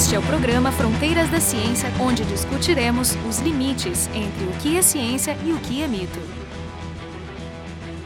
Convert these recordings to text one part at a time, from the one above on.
Este é o programa Fronteiras da Ciência, onde discutiremos os limites entre o que é ciência e o que é mito.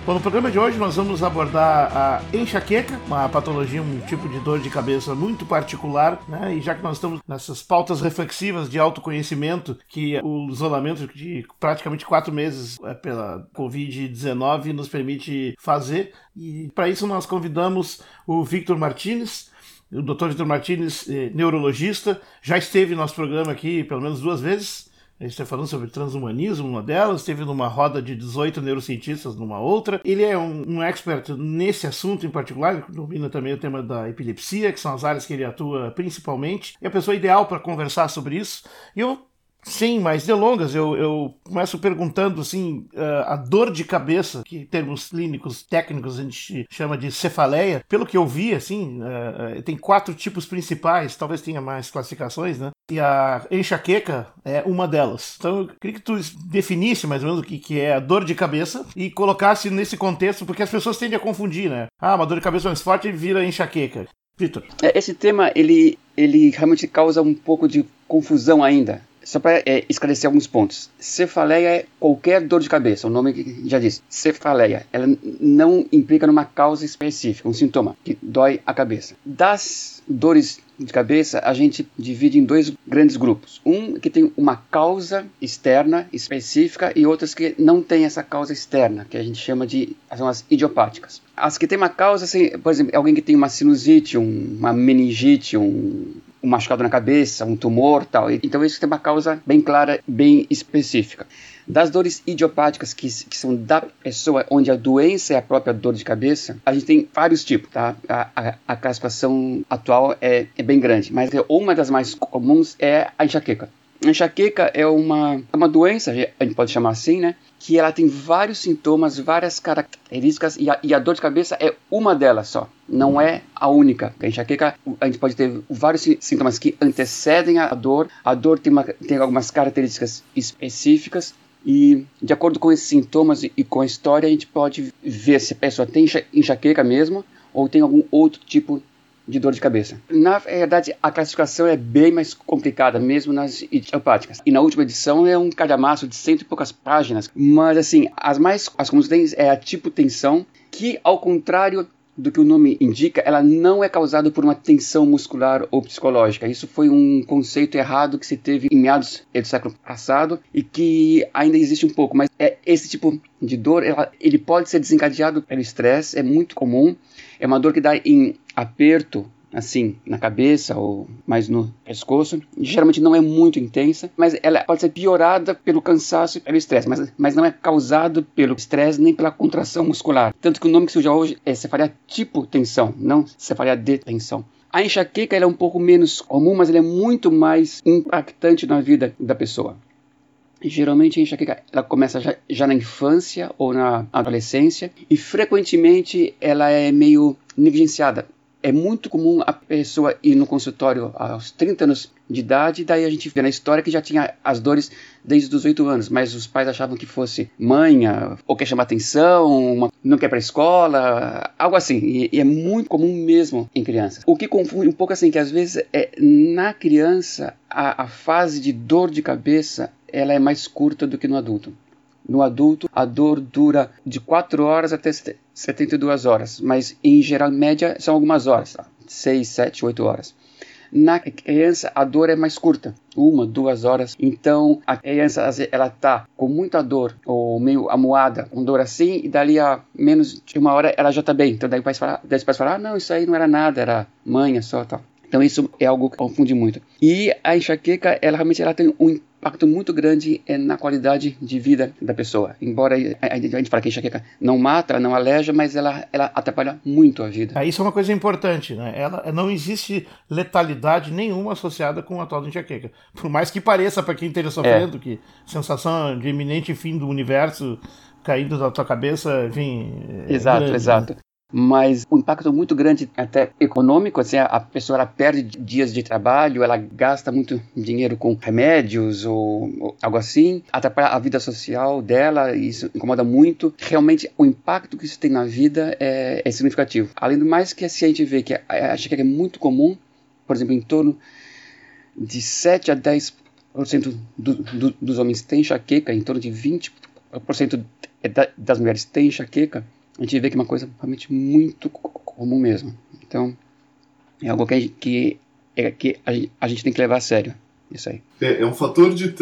Bom, no programa de hoje nós vamos abordar a enxaqueca, uma patologia, um tipo de dor de cabeça muito particular, né? E já que nós estamos nessas pautas reflexivas de autoconhecimento, que o isolamento de praticamente quatro meses é, pela Covid-19 nos permite fazer, e para isso nós convidamos o Victor Martinez, o Dr. Vitor Martins, eh, neurologista, já esteve no nosso programa aqui pelo menos duas vezes. Gente está falando sobre transhumanismo, uma delas, esteve numa roda de 18 neurocientistas numa outra. Ele é um, um expert nesse assunto em particular, ele domina também o tema da epilepsia, que são as áreas que ele atua principalmente. É a pessoa ideal para conversar sobre isso. E eu sem mais delongas, eu, eu começo perguntando assim, uh, a dor de cabeça, que em termos clínicos técnicos a gente chama de cefaleia, pelo que eu vi, assim, uh, tem quatro tipos principais, talvez tenha mais classificações, né? E a enxaqueca é uma delas. Então eu queria que tu definisse mais ou menos o que, que é a dor de cabeça e colocasse nesse contexto, porque as pessoas tendem a confundir, né? Ah, uma dor de cabeça mais forte vira enxaqueca. Vitor. Esse tema, ele, ele realmente causa um pouco de confusão ainda só para é, esclarecer alguns pontos. Cefaleia é qualquer dor de cabeça, o nome já diz. Cefaleia, ela não implica numa causa específica, um sintoma que dói a cabeça. Das dores de cabeça, a gente divide em dois grandes grupos. Um que tem uma causa externa específica e outras que não tem essa causa externa, que a gente chama de são as idiopáticas. As que têm uma causa, assim, por exemplo, alguém que tem uma sinusite, um, uma meningite, um, um machucado na cabeça, um tumor tal. Então isso tem uma causa bem clara, bem específica. Das dores idiopáticas, que, que são da pessoa, onde a doença é a própria dor de cabeça, a gente tem vários tipos, tá? A, a, a classificação atual é, é bem grande, mas uma das mais comuns é a enxaqueca. A enxaqueca é uma, é uma doença, a gente pode chamar assim, né? Que ela tem vários sintomas, várias características e a, e a dor de cabeça é uma delas só, não é a única. A enxaqueca, a gente pode ter vários sintomas que antecedem a dor. A dor tem, uma, tem algumas características específicas e de acordo com esses sintomas e com a história, a gente pode ver se a pessoa tem enxaqueca mesmo ou tem algum outro tipo de dor de cabeça. Na verdade, a classificação é bem mais complicada, mesmo nas idiopáticas. E na última edição é um calhamaço de cento e poucas páginas. Mas, assim, as mais as comuns têm é a tipo tensão, que, ao contrário do que o nome indica, ela não é causada por uma tensão muscular ou psicológica. Isso foi um conceito errado que se teve em meados do século passado e que ainda existe um pouco, mas é esse tipo de dor, ela, ele pode ser desencadeado pelo estresse, é muito comum. É uma dor que dá em aperto, assim, na cabeça ou mais no pescoço. Geralmente não é muito intensa, mas ela pode ser piorada pelo cansaço e pelo estresse, mas, mas não é causado pelo estresse nem pela contração muscular. Tanto que o nome que usa hoje é cefalia tipo tensão, não cefalia de tensão. A enxaqueca é um pouco menos comum, mas ela é muito mais impactante na vida da pessoa. Geralmente a enxaqueca ela começa já, já, na infância ou na adolescência e frequentemente ela é meio negligenciada é muito comum a pessoa ir no consultório aos 30 anos de idade, daí a gente vê na história que já tinha as dores desde os 8 anos, mas os pais achavam que fosse manha, ou quer chamar atenção, uma, não quer para a escola, algo assim. E, e, é muito comum mesmo em crianças. O que confunde um pouco assim, que às vezes é na criança a, a fase de dor de cabeça ela é mais curta do que no adulto. No adulto, a dor dura de 4 horas até 72 horas, mas em geral, média, são algumas horas, 6, 7, 8 horas. Na criança, a dor é mais curta, uma, duas horas. Então, a criança, ela tá com muita dor, ou meio amuada, com dor assim, e dali a menos de uma hora ela já tá bem. Então, daí o pai fala, ah, não, isso aí não era nada, era manha só, tal. Então, isso é algo que confunde muito. E a enxaqueca, ela realmente ela tem um impacto muito grande é na qualidade de vida da pessoa. Embora a, gente fale que a enxaqueca não mata, não aleja, mas ela, ela atrapalha muito a vida. isso é uma coisa importante, né? Ela, não existe letalidade nenhuma associada com a tal da enxaqueca. Por mais que pareça para quem esteja sofrendo, é. que sensação de iminente fim do universo caindo da tua cabeça, enfim. É exato, grande, exato. Né? Mas um impacto muito grande até econômico, assim, a pessoa ela perde dias de trabalho, ela gasta muito dinheiro com remédios ou, ou algo assim, atrapalha a vida social dela, isso incomoda muito. Realmente o impacto que isso tem na vida é, é significativo. Além do mais que se a gente vê que a, a é muito comum, por exemplo, em torno de 7 a 10% do, do, dos homens têm enxaqueca, em torno de 20% das mulheres têm enxaqueca, a gente vê que é uma coisa realmente muito comum mesmo. Então, é algo que, que, é, que a, gente tem que levar a sério. Isso aí. É, é um fator de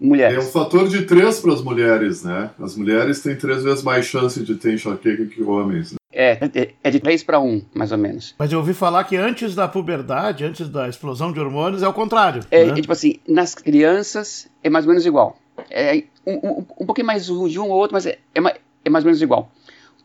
mulheres. É um fator de três para as mulheres, né? As mulheres têm três vezes mais chance de ter enxaqueca que homens. Né? É, é de 3 para 1, mais ou menos. Mas eu ouvi falar que antes da puberdade, antes da explosão de hormônios, é o contrário. É, né? é tipo assim, nas crianças é mais ou menos igual. É um, um, um pouquinho mais de um ou outro, mas é, é, é mais ou menos igual.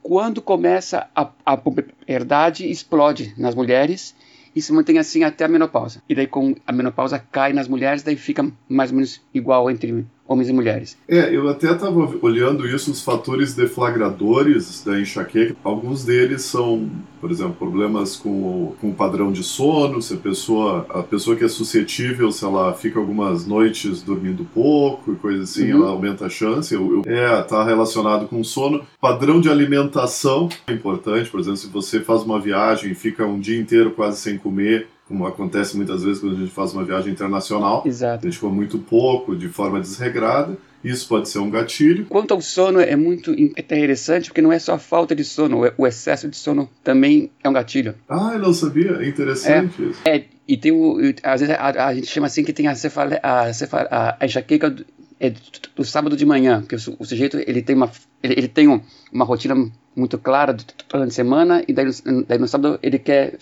Quando começa a, a puberdade, explode nas mulheres e se mantém assim até a menopausa. E daí, com a menopausa cai nas mulheres, daí fica mais ou menos igual entre homens e mulheres. É, eu até estava olhando isso, os fatores deflagradores da enxaqueca. Alguns deles são, por exemplo, problemas com o, com o padrão de sono, se a pessoa, a pessoa que é suscetível, se ela fica algumas noites dormindo pouco e coisa assim, uhum. ela aumenta a chance. Eu, eu, é, tá relacionado com o sono. Padrão de alimentação é importante, por exemplo, se você faz uma viagem e fica um dia inteiro quase sem comer, como acontece muitas vezes quando a gente faz uma viagem internacional. Exato. A gente come muito pouco, de forma desregrada. Isso pode ser um gatilho. Quanto ao sono, é muito interessante, porque não é só a falta de sono, o excesso de sono também é um gatilho. Ah, eu não sabia. É interessante é, isso. É, e tem o. Às vezes a, a gente chama assim que tem a, cefale, a, cefale, a enxaqueca do, é do, do, sábado de manhã, porque o, o sujeito ele tem uma, ele, ele tem um, uma rotina muito clara durante a semana e daí, daí no sábado ele quer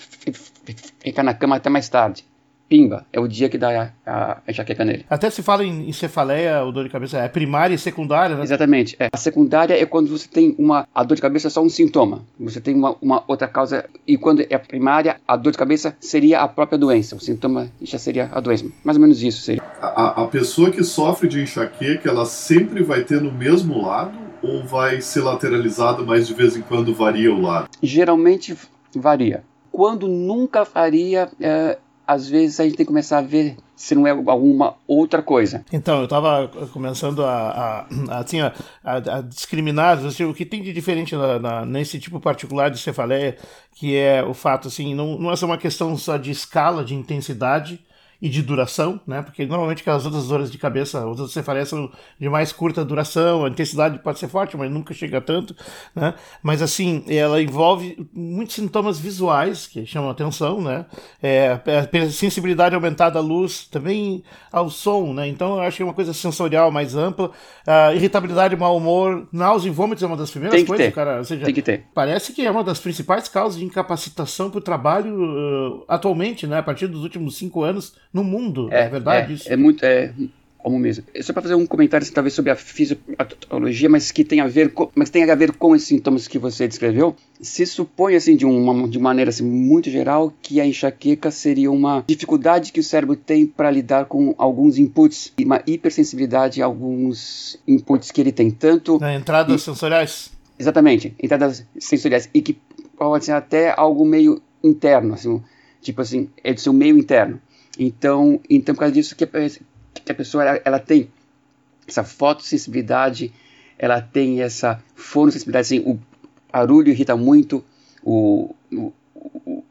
ficar na cama até mais tarde. Pimba, é o dia que dá a, a enxaqueca nele. Até se fala em, em cefaleia ou dor de cabeça, é primária e secundária, né? Exatamente. É. A secundária é quando você tem uma. A dor de cabeça é só um sintoma. Você tem uma, uma outra causa. E quando é a primária, a dor de cabeça seria a própria doença. O sintoma já seria a doença. Mais ou menos isso seria. A, a pessoa que sofre de enxaqueca, ela sempre vai ter no mesmo lado ou vai ser lateralizado, mas de vez em quando varia o lado? Geralmente varia. Quando nunca varia, é, às vezes a gente tem que começar a ver se não é alguma outra coisa. Então, eu estava começando a, a, a, assim, a, a discriminar assim, o que tem de diferente na, na, nesse tipo particular de cefaleia, que é o fato, assim, não, não é só uma questão só de escala, de intensidade, e de duração, né? Porque normalmente aquelas outras dores de cabeça, outras cefaleas são de mais curta duração, a intensidade pode ser forte, mas nunca chega tanto, né? Mas assim, ela envolve muitos sintomas visuais que chamam a atenção, né? É, a sensibilidade aumentada à luz, também ao som, né? Então eu acho que é uma coisa sensorial mais ampla. A irritabilidade, mau humor, náusea e vômitos é uma das primeiras coisas, ter. cara. Ou seja, Tem que ter. Parece que é uma das principais causas de incapacitação para o trabalho uh, atualmente, né? A partir dos últimos cinco anos no mundo. É, é verdade é, isso? É muito. É, como mesmo. É só para fazer um comentário assim, talvez sobre a fisiopatologia, mas que tem a ver com, mas tem a ver com esses sintomas que você descreveu. Se supõe assim de uma de maneira assim muito geral que a enxaqueca seria uma dificuldade que o cérebro tem para lidar com alguns inputs, uma hipersensibilidade a alguns inputs que ele tem tanto na entradas e, sensoriais. Exatamente, entradas sensoriais e que pode ser até algo meio interno, assim, tipo assim, é do seu meio interno. Então, então por causa disso que a, que a pessoa ela, ela tem essa fotossensibilidade, ela tem essa fonosensibilidade, assim, o barulho irrita muito, o, o,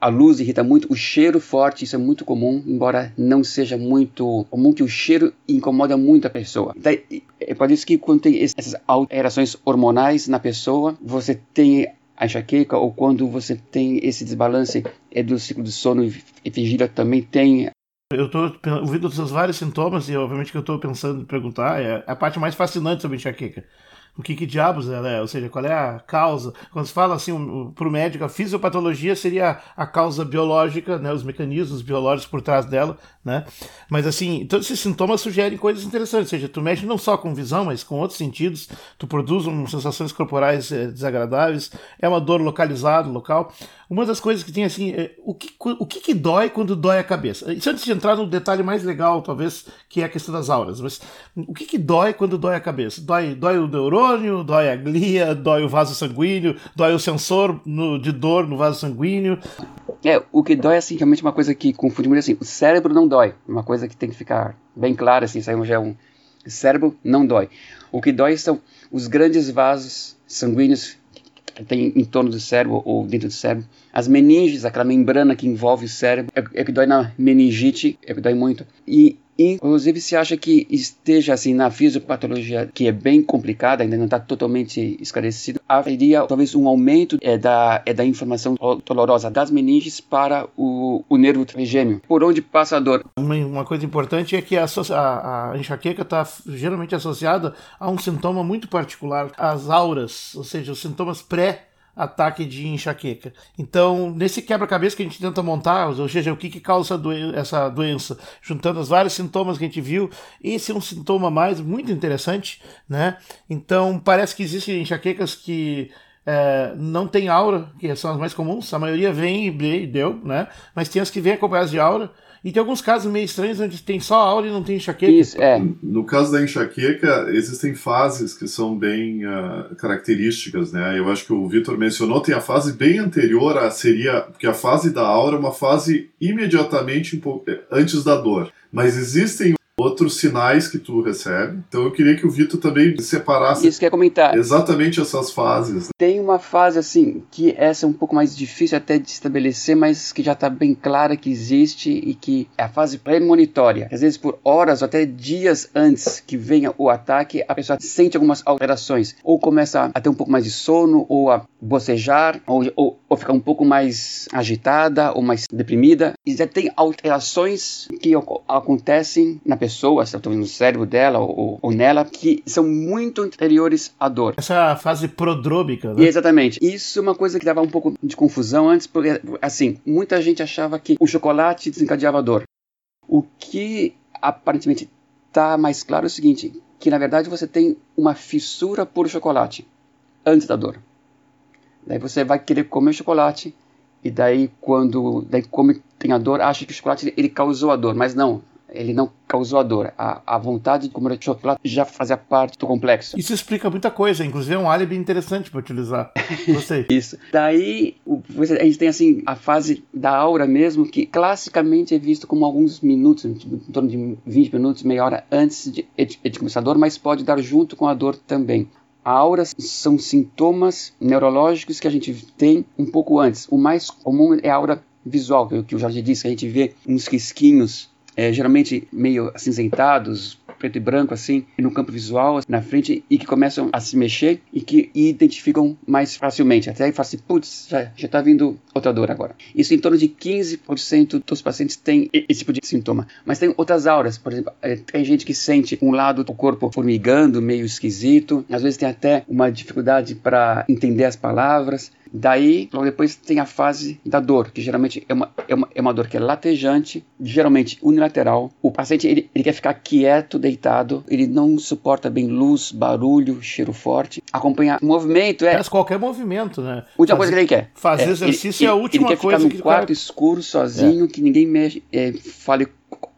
a luz irrita muito, o cheiro forte, isso é muito comum, embora não seja muito comum que o cheiro incomoda muito a pessoa. Daí, é por isso que quando tem essas alterações hormonais na pessoa, você tem a enxaqueca ou quando você tem esse desbalance é do ciclo do sono e vigília também tem eu estou ouvindo os vários sintomas e, obviamente, que eu estou pensando em perguntar é a parte mais fascinante sobre enxaqueca o que, que diabos ela é, ou seja, qual é a causa. Quando se fala assim para o médico, a fisiopatologia seria a causa biológica, né, os mecanismos biológicos por trás dela, né? Mas assim, todos esses sintomas sugerem coisas interessantes, ou seja, tu mexe não só com visão, mas com outros sentidos, tu produz um, sensações corporais é, desagradáveis, é uma dor localizada, local. Uma das coisas que tem assim, é, o, que, o que, que dói quando dói a cabeça? Isso antes de entrar no detalhe mais legal, talvez, que é a questão das auras, mas o que, que dói quando dói a cabeça? Dói, dói o neurônio? Dói a glia, dói o vaso sanguíneo, dói o sensor no, de dor no vaso sanguíneo. É, o que dói, assim, realmente é uma coisa que confunde muito, assim, o cérebro não dói, uma coisa que tem que ficar bem clara, assim, isso aí já é um... O cérebro não dói. O que dói são os grandes vasos sanguíneos tem em torno do cérebro ou dentro do cérebro. As meninges, aquela membrana que envolve o cérebro, é, é que dói na meningite, é que dói muito. E Inclusive, se acha que esteja assim na fisiopatologia, que é bem complicada, ainda não está totalmente esclarecido, haveria talvez um aumento é, da, é, da informação dolorosa das meninges para o, o nervo trigêmeo, por onde passa a dor. Uma, uma coisa importante é que a, a, a enxaqueca está geralmente associada a um sintoma muito particular, as auras, ou seja, os sintomas pré ataque de enxaqueca. Então, nesse quebra-cabeça que a gente tenta montar, ou seja, o que, que causa essa doença, juntando os vários sintomas que a gente viu, esse é um sintoma mais muito interessante, né? Então, parece que existem enxaquecas que é, não tem aura, que são as mais comuns, a maioria vem e deu, né? Mas tem as que vêm acompanhadas de aura, e tem alguns casos meio estranhos onde tem só aura e não tem enxaqueca. Isso, é. No caso da enxaqueca, existem fases que são bem uh, características, né? Eu acho que o Vitor mencionou, tem a fase bem anterior, a, seria, porque a fase da aura é uma fase imediatamente antes da dor. Mas existem outros sinais que tu recebe. Então eu queria que o Vitor também separasse Isso que é comentar. exatamente essas fases. Né? Tem uma fase assim que essa é um pouco mais difícil até de estabelecer, mas que já está bem clara que existe e que é a fase premonitória. Às vezes por horas ou até dias antes que venha o ataque, a pessoa sente algumas alterações, ou começa a ter um pouco mais de sono, ou a bocejar, ou, ou, ou ficar um pouco mais agitada, ou mais deprimida. E já tem alterações que acontecem na pessoa pessoa, talvez no cérebro dela ou, ou, nela, que são muito anteriores à dor. Essa fase prodrômica, né? Exatamente. Isso é uma coisa que dava um pouco de confusão antes, porque, assim, muita gente achava que o chocolate desencadeava a dor. O que aparentemente está mais claro é o seguinte, que na verdade você tem uma fissura por chocolate antes da dor. Daí você vai querer comer chocolate e daí quando daí come tem a dor, acha que o chocolate ele causou a dor, mas não, ele não causou a dor. A, a vontade de comer chocolate já fazia parte do complexo. Isso explica muita coisa, inclusive é um álibi interessante para utilizar. Gostei. Isso. Daí a gente tem assim a fase da aura mesmo, que classicamente é visto como alguns minutos, em torno de 20 minutos, meia hora antes de, de, de começar a dor, mas pode dar junto com a dor também. A aura são sintomas neurológicos que a gente tem um pouco antes. O mais comum é a aura visual, que o Jorge disse, que a gente vê uns risquinhos é, geralmente meio acinzentados, preto e branco assim, no campo visual, na frente, e que começam a se mexer e que identificam mais facilmente. Até aí fala assim, putz, já, já tá vindo outra dor agora. Isso em torno de 15% dos pacientes têm esse tipo de sintoma. Mas tem outras auras, por exemplo, é, tem gente que sente um lado do corpo formigando, meio esquisito, às vezes tem até uma dificuldade para entender as palavras. Daí, logo depois, tem a fase da dor, que geralmente é uma, é uma, é uma dor que é latejante, geralmente unilateral. O paciente ele, ele quer ficar quieto, deitado, ele não suporta bem luz, barulho, cheiro forte. Acompanhar movimento é. Faz qualquer movimento, né? Última coisa que ele quer. Fazer é, exercício ele, é a última ele coisa quer ficar no no quarto cara... escuro, sozinho, é. que ninguém mexe, é, fale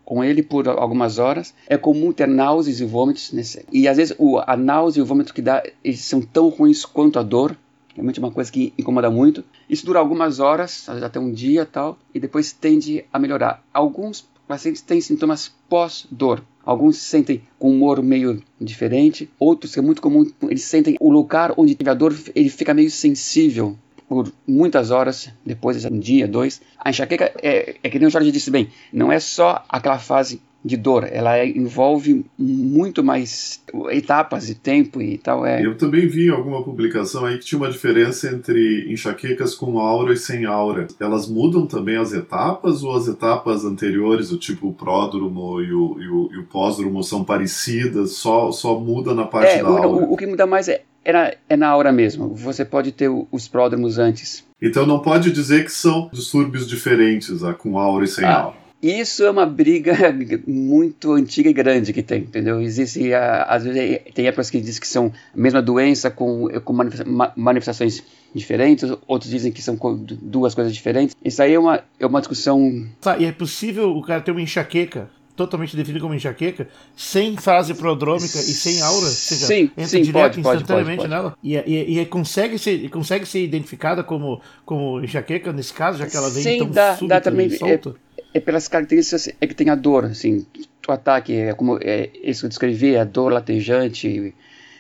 com ele por algumas horas. É comum ter náuseas e vômitos. Nesse... E às vezes o, a náusea e o vômito que dá, eles são tão ruins quanto a dor. Realmente é uma coisa que incomoda muito. Isso dura algumas horas, até um dia tal, e depois tende a melhorar. Alguns pacientes têm sintomas pós-dor. Alguns se sentem com humor meio diferente, outros, que é muito comum, eles sentem o lugar onde teve a dor, ele fica meio sensível por muitas horas, depois de um dia, dois. A enxaqueca é, é que nem o Jorge disse bem, não é só aquela fase de dor. Ela é, envolve muito mais etapas de tempo e tal. É... Eu também vi alguma publicação aí que tinha uma diferença entre enxaquecas com aura e sem aura. Elas mudam também as etapas ou as etapas anteriores, o tipo o pródromo e o, e o, e o pós-dromo são parecidas, só, só muda na parte é, da aura? O, o que muda mais é, é, na, é na aura mesmo. Você pode ter os pródromos antes. Então não pode dizer que são distúrbios diferentes, ah, com aura e sem ah. aura. Isso é uma briga muito antiga e grande que tem, entendeu? Existe, às vezes, tem épocas que dizem que são a mesma doença com, com manifestações diferentes, outros dizem que são duas coisas diferentes. Isso aí é uma, é uma discussão. Tá, e é possível o cara ter uma enxaqueca totalmente definida como enxaqueca, sem fase prodrômica e sem aura, ou seja, sim, entra sim, direto pode, instantaneamente pode, pode, nela e, e, e, consegue, ser, consegue ser identificada como, como enxaqueca nesse caso, já que ela vem sim, tão dá, súbita dá também, e solta? É, é, pelas características é que tem a dor, assim, o ataque é como é, isso que eu descrevi, a dor latejante,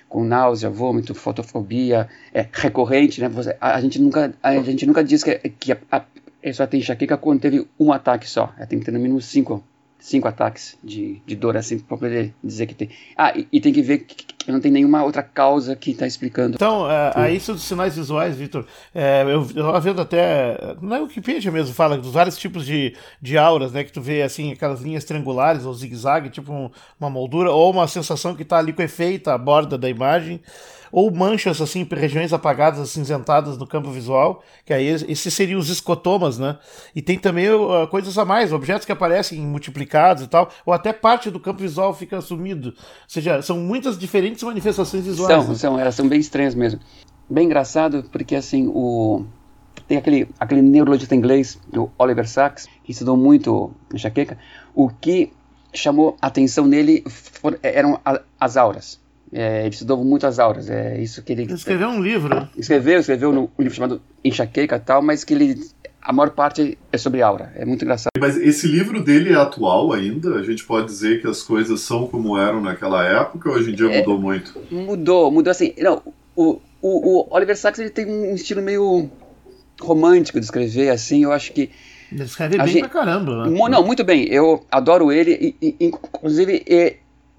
com náusea, vômito, fotofobia, é recorrente, né? Você, a, a, gente nunca a gente nunca diz que, que a, a pessoa tem enxaqueca quando teve um ataque só. Ela tem que ter no mínimo cinco cinco ataques de, de dor assim para poder dizer que tem. Ah, e, e, tem que ver que, que não tem nenhuma outra causa que está explicando. Então, é, a isso dos sinais visuais, Vitor, é, eu estava vendo até, na é Wikipedia mesmo, fala dos vários tipos de, de auras, né, que tu vê assim, aquelas linhas triangulares ou zigue-zague, tipo um, uma moldura, ou uma sensação que está ali com efeito à borda da imagem ou manchas assim, regiões apagadas, acinzentadas no campo visual, que aí esses seriam os escotomas, né? E tem também uh, coisas a mais, objetos que aparecem multiplicados e tal, ou até parte do campo visual fica sumido. Ou seja, são muitas diferentes manifestações visuais. São, né? são, elas são bem estranhas mesmo. Bem engraçado, porque assim, o tem aquele, aquele neurologista inglês, o Oliver Sacks, que estudou muito enxaqueca, o que chamou a atenção nele for, eram as auras. É, ele estudou muitas auras, é isso que ele... ele escreveu um livro. Escreveu, escreveu no, um livro chamado Enxaqueca e tal, mas que ele a maior parte é sobre aura. É muito engraçado. Mas esse livro dele é atual ainda? A gente pode dizer que as coisas são como eram naquela época ou hoje em dia é, mudou muito? Mudou, mudou assim. Não, o, o, o Oliver Sacks ele tem um estilo meio romântico de escrever, assim. Eu acho que. Ele escreve bem gente, pra caramba, né? Não, muito bem. Eu adoro ele. E, e, inclusive,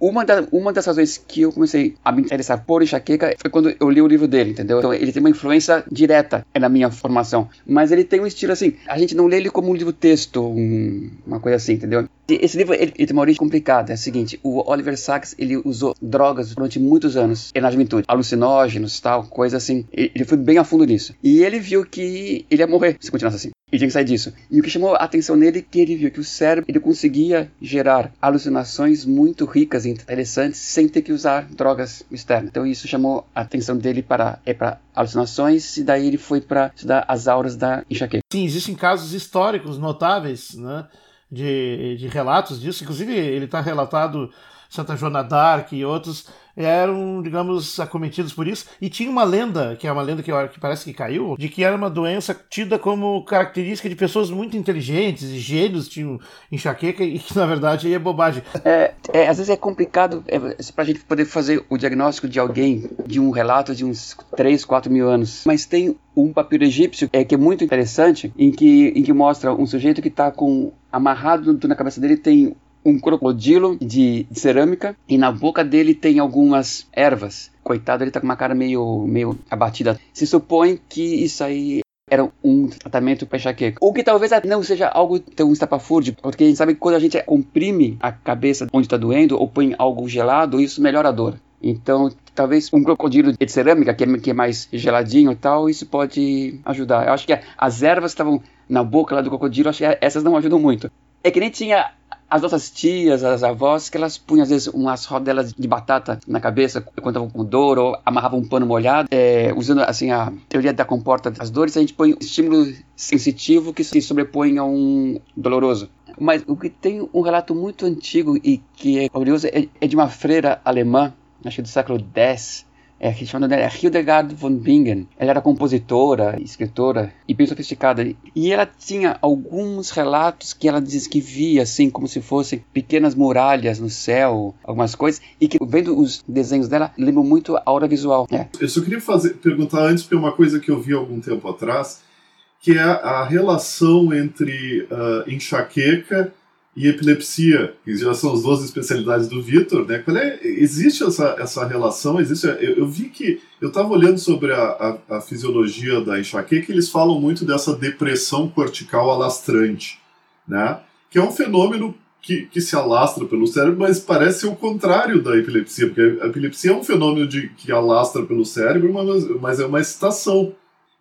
uma, da, uma das razões que eu comecei a me interessar por enxaqueca foi quando eu li o livro dele, entendeu? Então ele tem uma influência direta na minha formação. Mas ele tem um estilo assim, a gente não lê ele como um livro texto, um, uma coisa assim, entendeu? Esse livro ele, ele, tem uma origem complicada. É o seguinte: o Oliver Sacks ele usou drogas durante muitos anos na juventude, alucinógenos, tal, coisa assim. Ele foi bem a fundo nisso. E ele viu que ele ia morrer se continuasse assim. E tinha que sair disso. E o que chamou a atenção nele é que ele viu que o cérebro ele conseguia gerar alucinações muito ricas e interessantes sem ter que usar drogas externas. Então isso chamou a atenção dele para, é para alucinações e daí ele foi para estudar as auras da enxaqueca. Sim, existem casos históricos notáveis, né? De, de relatos disso, inclusive ele está relatado Santa Joana d'Arc e outros eram, digamos, acometidos por isso. E tinha uma lenda, que é uma lenda que, que parece que caiu, de que era uma doença tida como característica de pessoas muito inteligentes e gênios tinham enxaqueca e que na verdade é bobagem. É, é, às vezes é complicado é, para a gente poder fazer o diagnóstico de alguém de um relato de uns 3, 4 mil anos. Mas tem um papiro egípcio é, que é muito interessante, em que, em que mostra um sujeito que está com amarrado na cabeça dele tem um crocodilo de, cerâmica e na boca dele tem algumas ervas. Coitado, ele tá com uma cara meio, meio abatida. Se supõe que isso aí era um tratamento para enxaqueca. O que talvez não seja algo tão estapafúrdio, porque a gente sabe que quando a gente comprime a cabeça onde está doendo ou põe algo gelado, isso melhora a dor. Então, talvez um crocodilo de cerâmica, que é, que é mais geladinho e tal, isso pode ajudar. Eu acho que as ervas estavam na boca lá do crocodilo, acho que essas não ajudam muito. É que nem tinha as nossas tias, as avós, que elas punham às vezes umas rodelas de batata na cabeça quando estavam com dor ou amarravam um pano molhado, é, usando assim a teoria da comporta das dores, a gente põe um estímulo sensitivo que se sobrepõe a um doloroso. Mas o que tem um relato muito antigo e que é curioso é, é de uma freira alemã, acho que do século X, é, chamada dela é Hildegard von Bingen. Ela era compositora, escritora e bem sofisticada. E ela tinha alguns relatos que ela diz que via, assim, como se fossem pequenas muralhas no céu, algumas coisas, e que vendo os desenhos dela, lembram muito a aura visual. É. Eu só queria fazer, perguntar antes, porque uma coisa que eu vi algum tempo atrás, que é a relação entre uh, enxaqueca e epilepsia, que já são as duas especialidades do Vitor, né? É, existe essa, essa relação? Existe? Eu, eu vi que eu estava olhando sobre a, a, a, fisiologia da enxaqueca, eles falam muito dessa depressão cortical alastrante, né? Que é um fenômeno que, que se alastra pelo cérebro, mas parece ser o contrário da epilepsia, porque a epilepsia é um fenômeno de, que alastra pelo cérebro, mas, mas é uma excitação.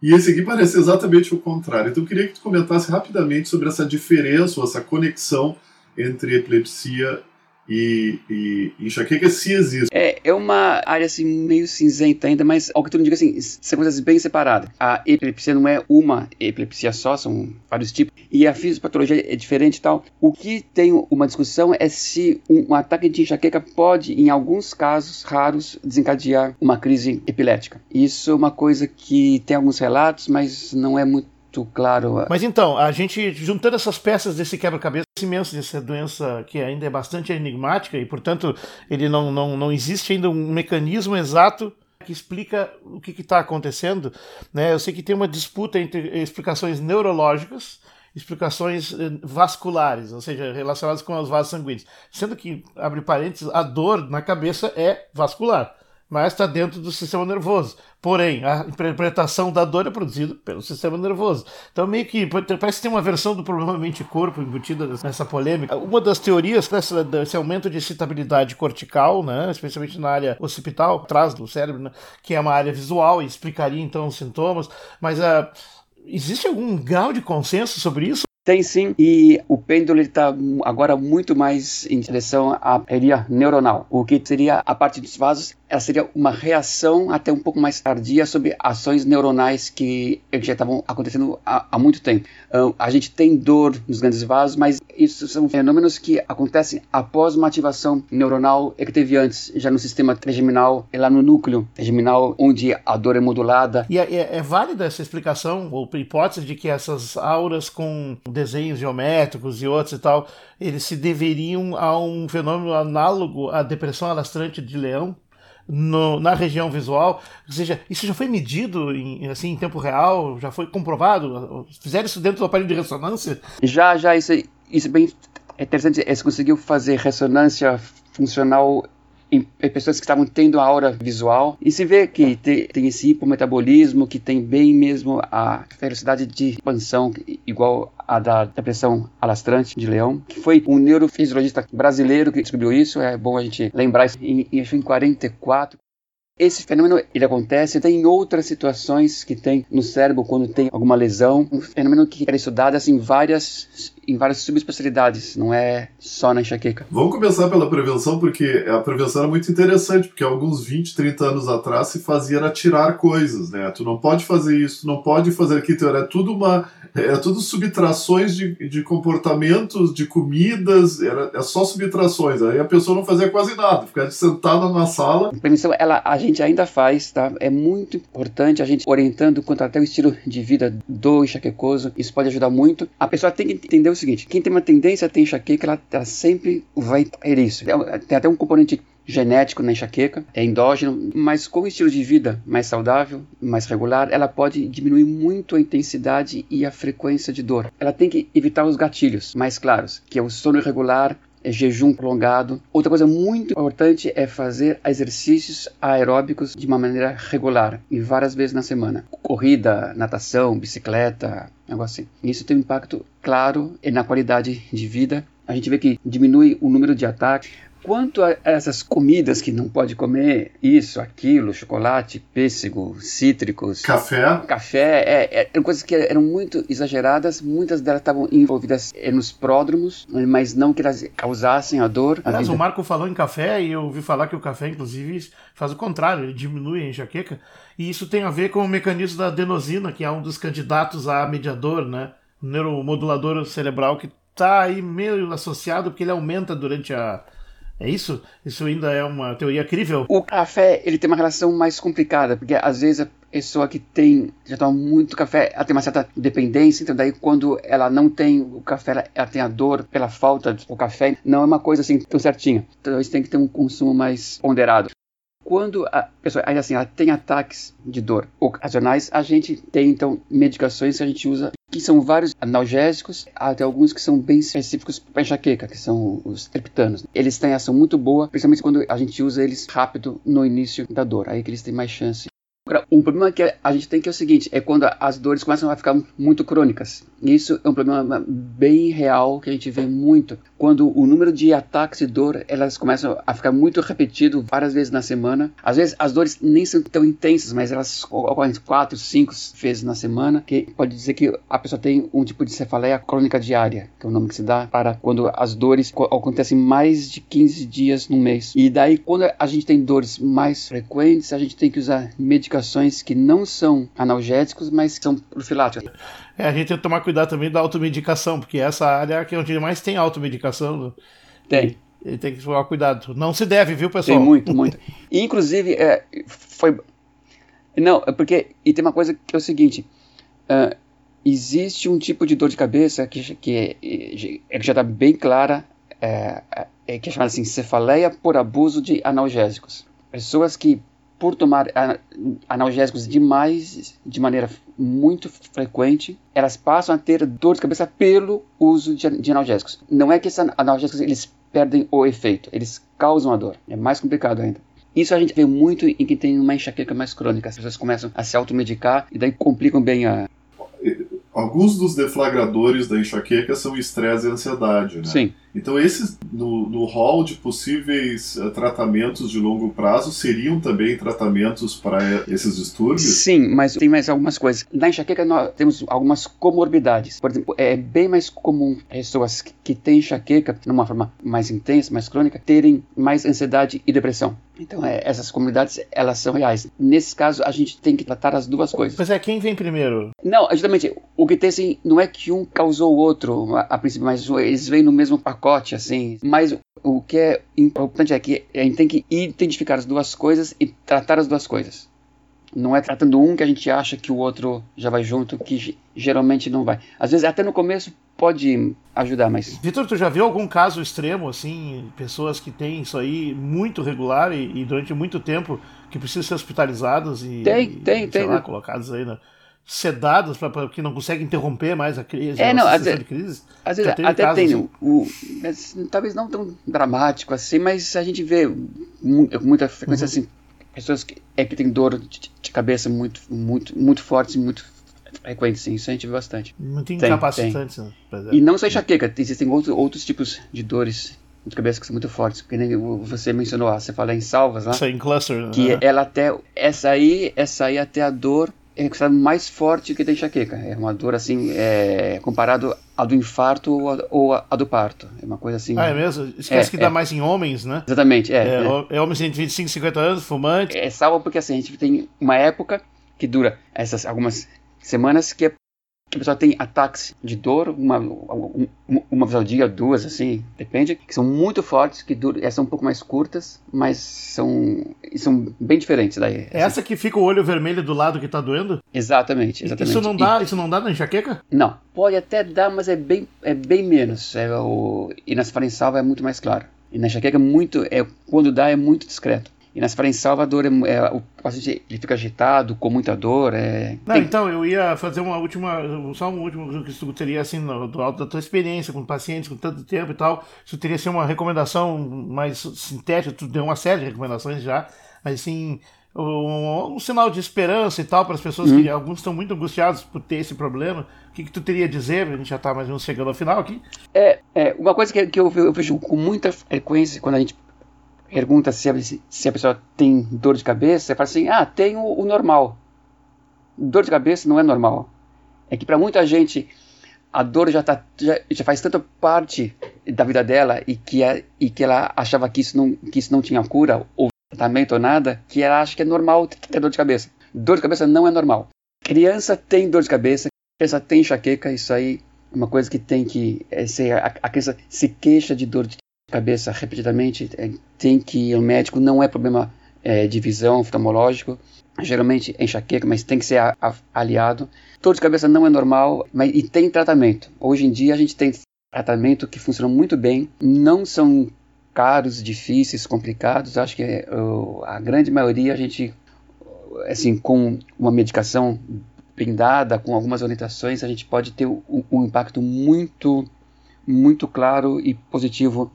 E esse aqui parece exatamente o contrário. Então eu queria que tu comentasse rapidamente sobre essa diferença, ou essa conexão entre epilepsia e, e enxaqueca se existe. É, é uma área assim meio cinzenta ainda, mas ao que tu não diga assim, são coisas bem separadas. A epilepsia não é uma epilepsia só, são vários tipos. E a fisiopatologia é diferente e tal. O que tem uma discussão é se um ataque de enxaqueca pode, em alguns casos raros, desencadear uma crise epilética. Isso é uma coisa que tem alguns relatos, mas não é muito claro. Mas então, a gente, juntando essas peças desse quebra-cabeça imenso dessa doença que ainda é bastante enigmática e, portanto, ele não, não, não existe ainda um mecanismo exato que explica o que está acontecendo. Né? Eu sei que tem uma disputa entre explicações neurológicas explicações eh, vasculares, ou seja, relacionadas com os vasos sanguíneos. Sendo que, abre parênteses, a dor na cabeça é vascular mas está dentro do sistema nervoso. Porém, a interpretação da dor é produzida pelo sistema nervoso. Então, meio que parece que tem uma versão do problema mente-corpo embutida nessa polêmica. Uma das teorias desse, desse aumento de excitabilidade cortical, né, especialmente na área occipital, atrás do cérebro, né, que é uma área visual e explicaria então os sintomas, mas uh, existe algum grau de consenso sobre isso? Tem sim, e o pêndulo está agora muito mais em direção à área neuronal, o que seria a parte dos vasos ela seria uma reação até um pouco mais tardia sobre ações neuronais que já estavam acontecendo há, há muito tempo. A gente tem dor nos grandes vasos, mas isso são fenômenos que acontecem após uma ativação neuronal que teve antes, já no sistema trigeminal, lá no núcleo trigeminal, onde a dor é modulada. E é, é, é válida essa explicação, ou hipótese de que essas auras com desenhos geométricos e outros e tal, eles se deveriam a um fenômeno análogo à depressão alastrante de leão? no, na região visual. Ou seja, isso já foi medido em, assim, em tempo real? Já foi comprovado? Fizeram isso dentro do aparelho de ressonância? Já, já. Isso, isso é bem interessante. Você conseguiu fazer ressonância funcional em pessoas que estavam tendo a aura visual. E se vê que tem, tem esse hipometabolismo que tem bem mesmo a velocidade de expansão igual a da depressão alastrante de leão, que foi um neurofisiologista brasileiro que descobriu isso, é bom a gente lembrar isso, em, em 44. Esse fenômeno ele acontece em outras situações que tem no cérebro quando tem alguma lesão, um fenômeno que é estudado assim, várias em várias subespecialidades, não é só na enxaqueca. Vamos começar pela prevenção, porque a prevenção é muito interessante, porque alguns 20, 30 anos atrás se fazia era tirar coisas, né? Tu não pode fazer isso, tu não pode fazer aquilo, é tudo uma é tudo subtrações de, de comportamentos, de comidas, era, é só subtrações. Aí a pessoa não fazia quase nada, ficava sentada na sala. Permissão, ela, a gente ainda faz, tá? É muito importante a gente orientando quanto até o estilo de vida do enxaquecoso. Isso pode ajudar muito. A pessoa tem que entender o seguinte: quem tem uma tendência a ter enxaqueca, ela, ela sempre vai ter isso. Tem até um componente genético na enxaqueca, é endógeno, mas com estilo de vida mais saudável, mais regular, ela pode diminuir muito a intensidade e a frequência de dor. Ela tem que evitar os gatilhos mais claros, que é o sono irregular, é jejum prolongado. Outra coisa muito importante é fazer exercícios aeróbicos de uma maneira regular e várias vezes na semana. Corrida, natação, bicicleta, algo assim. Isso tem um impacto claro na qualidade de vida. A gente vê que diminui o número de ataques. Quanto a essas comidas que não pode comer, isso, aquilo, chocolate, pêssego, cítricos, café, café, é, é, eram coisas que eram muito exageradas. Muitas delas estavam envolvidas é, nos pródromos, mas não que elas causassem a dor. Aliás, o Marco falou em café e eu ouvi falar que o café, inclusive, faz o contrário, ele diminui a enxaqueca. E isso tem a ver com o mecanismo da adenosina, que é um dos candidatos a mediador, né? Neuromodulador cerebral que está aí meio associado porque ele aumenta durante a é isso? Isso ainda é uma teoria crível? O café, ele tem uma relação mais complicada, porque às vezes a pessoa que tem, já toma muito café, ela tem uma certa dependência, então daí quando ela não tem o café, ela, tem a dor pela falta do café, não é uma coisa assim tão certinha. Então isso tem que ter um consumo mais ponderado. Quando a pessoa assim ela tem ataques de dor ocasionais, a gente tem então medicações que a gente usa que são vários analgésicos, até alguns que são bem específicos para enxaqueca, que são os triptanos. Eles têm ação muito boa, principalmente quando a gente usa eles rápido no início da dor, aí que eles têm mais chance um problema que a gente tem que é o seguinte, é quando as dores começam a ficar muito crônicas. Isso é um problema bem real que a gente vê muito. Quando o número de ataques de dor, elas começam a ficar muito repetido várias vezes na semana. Às vezes as dores nem são tão intensas, mas elas ocorrem quatro, cinco vezes na semana, que pode dizer que a pessoa tem um tipo de cefaleia crônica diária, que é o nome que se dá para quando as dores acontecem mais de 15 dias no mês. E daí quando a gente tem dores mais frequentes, a gente tem que usar medicações que não são analgésicos, mas são profiláticos. É, a gente tem que tomar cuidado também da automedicação, porque essa área é onde mais tem automedicação. Né? Tem. E tem que tomar cuidado. Não se deve, viu, pessoal? Tem muito, muito. E, inclusive, é, foi. Não, é porque. E tem uma coisa que é o seguinte: uh, existe um tipo de dor de cabeça que, que, é, é que já está bem clara, é, é, que é chamada assim, cefaleia por abuso de analgésicos. Pessoas que, por tomar analgésicos demais, de maneira muito frequente, elas passam a ter dor de cabeça pelo uso de, analgésicos. Não é que esses analgésicos eles perdem o efeito, eles causam a dor. É mais complicado ainda. Isso a gente vê muito em quem tem uma enxaqueca mais crônica. As pessoas começam a se automedicar e daí complicam bem a. Alguns dos deflagradores da enxaqueca são estresse e ansiedade, né? Sim. Então, esses, no, no hall de possíveis uh, tratamentos de longo prazo, seriam também tratamentos para esses distúrbios? Sim, mas tem mais algumas coisas. Na enxaqueca, nós temos algumas comorbidades. Por exemplo, é bem mais comum pessoas que, que têm enxaqueca, de uma forma mais intensa, mais crônica, terem mais ansiedade e depressão. Então, é, essas comunidades, elas são reais. Nesse caso, a gente tem que tratar as duas coisas. Mas é, quem vem primeiro? Não, justamente, o que tem, assim, não é que um causou o outro, a, a princípio, mas eles vêm no mesmo pacote pacote, assim. Mas o que é importante é que a gente tem que identificar as duas coisas e tratar as duas coisas. Não é tratando um que a gente acha que o outro já vai junto, que geralmente não vai. Às vezes, até no começo, pode ajudar, mas. Vitor, tu já viu algum caso extremo, assim, pessoas que têm isso aí muito regular e, e durante muito tempo que precisam ser hospitalizados e. Tem, tem, e, tem. Lá, colocados aí na sedados para que não conseguem interromper mais a crise. É, não, às vezes, crise. Às vezes até tem assim. o, o, talvez não tão dramático assim, mas a gente vê muita frequência uhum. assim pessoas que é que tem dor de, de cabeça muito muito muito forte, muito frequente, sim, isso a gente vê bastante. Muito incapacitante. Né, e não só enxaqueca, existem outros, outros tipos de dores de cabeça que são muito fortes, que nem você mencionou, você fala em salvas lá. Isso em cluster. Que né? ela até essa aí, essa aí até a dor é considerado mais forte que da enxaqueca. É uma dor assim, é, comparado a do infarto ou a, a, do parto. É uma coisa assim. Ah, é mesmo? Esquece é, que dá é. mais em homens, né? Exatamente, é. É, é. é homens entre 25 e 50 anos, fumante. É salvo porque assim, a gente tem uma época que dura essas algumas semanas que é que a pessoa tem ataques de dor, uma, uma, uma vez ao dia, duas, assim, depende, que são muito fortes, que duram, são um pouco mais curtas, mas são, são bem diferentes daí. É assim. essa que fica o olho vermelho do lado que tá doendo? Exatamente, exatamente. Isso não dá, e, isso não dá na enxaqueca? Não, pode até dar, mas é bem, é bem menos. É o, e na farinsalva é muito mais claro. E na enxaqueca, muito, é, quando dá, é muito discreto. E nas em Salvador, é, é, o paciente ele fica agitado, com muita dor. É... Não, Tem... então, eu ia fazer uma última, só um último que tu teria, assim, no, do alto da tua experiência com pacientes, com tanto tempo e tal, isso teria ser uma recomendação mais sintética, tu deu uma série de recomendações já, mas assim, um, um, sinal de esperança e tal para as pessoas que uhum. alguns estão muito angustiados por ter esse problema. O que, que tu teria a dizer? A gente já está mais ou menos chegando ao final aqui. É, é uma coisa que, que eu, eu, vejo com muita frequência quando a gente pergunta se a, se a pessoa tem dor de cabeça, você fala assim, ah, tem o, o normal. Dor de cabeça não é normal. É que para muita gente a dor já, tá, já, já, faz tanta parte da vida dela e que, é, e que ela achava que isso, não, que isso não tinha cura ou tratamento ou nada, que ela acha que é normal ter dor de cabeça. Dor de cabeça não é normal. Criança tem dor de cabeça, criança tem enxaqueca, isso aí é uma coisa que tem que é, ser, a, a criança se queixa de dor de cabeça repetidamente, é, tem que ir ao médico, não é problema é, de visão oftalmológico, geralmente é enxaqueca, mas tem que ser a, a, aliado. Dor de cabeça não é normal, mas e tem tratamento. Hoje em dia a gente tem tratamento que funciona muito bem, não são caros, difíceis, complicados. Acho que uh, a grande maioria a gente, assim, com uma medicação blindada, com algumas orientações, a gente pode ter um, um impacto muito, muito claro e positivo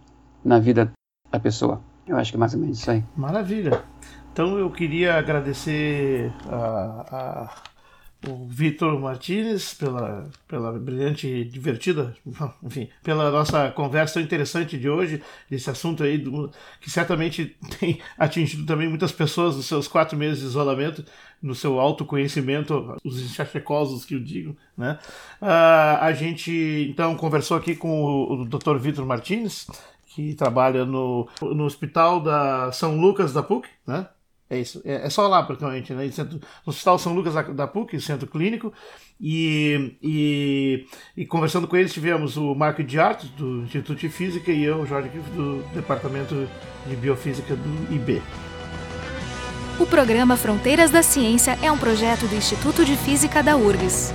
na vida da pessoa. Eu acho que é mais ou menos isso aí. Maravilha. Então eu queria agradecer a, a o Vitor Martinez pela, pela brilhante, divertida, enfim, pela nossa conversa interessante de hoje, desse assunto aí, do, que certamente tem atingido também muitas pessoas nos seus quatro meses de isolamento, no seu autoconhecimento, os enxaquecosos que eu digo, né? Uh, a gente, então, conversou aqui com o, o Dr. Vitor Martinez, que trabalha no, no Hospital da São Lucas da PUC, né? É isso, é, é só lá praticamente, né? Centro, no Hospital São Lucas da, da PUC, centro clínico, e, e, e, conversando com eles tivemos o Marco de do Instituto de Física, e eu, Jorge, do Departamento de Biofísica do IB. O programa Fronteiras da Ciência é um projeto do Instituto de Física da URGS.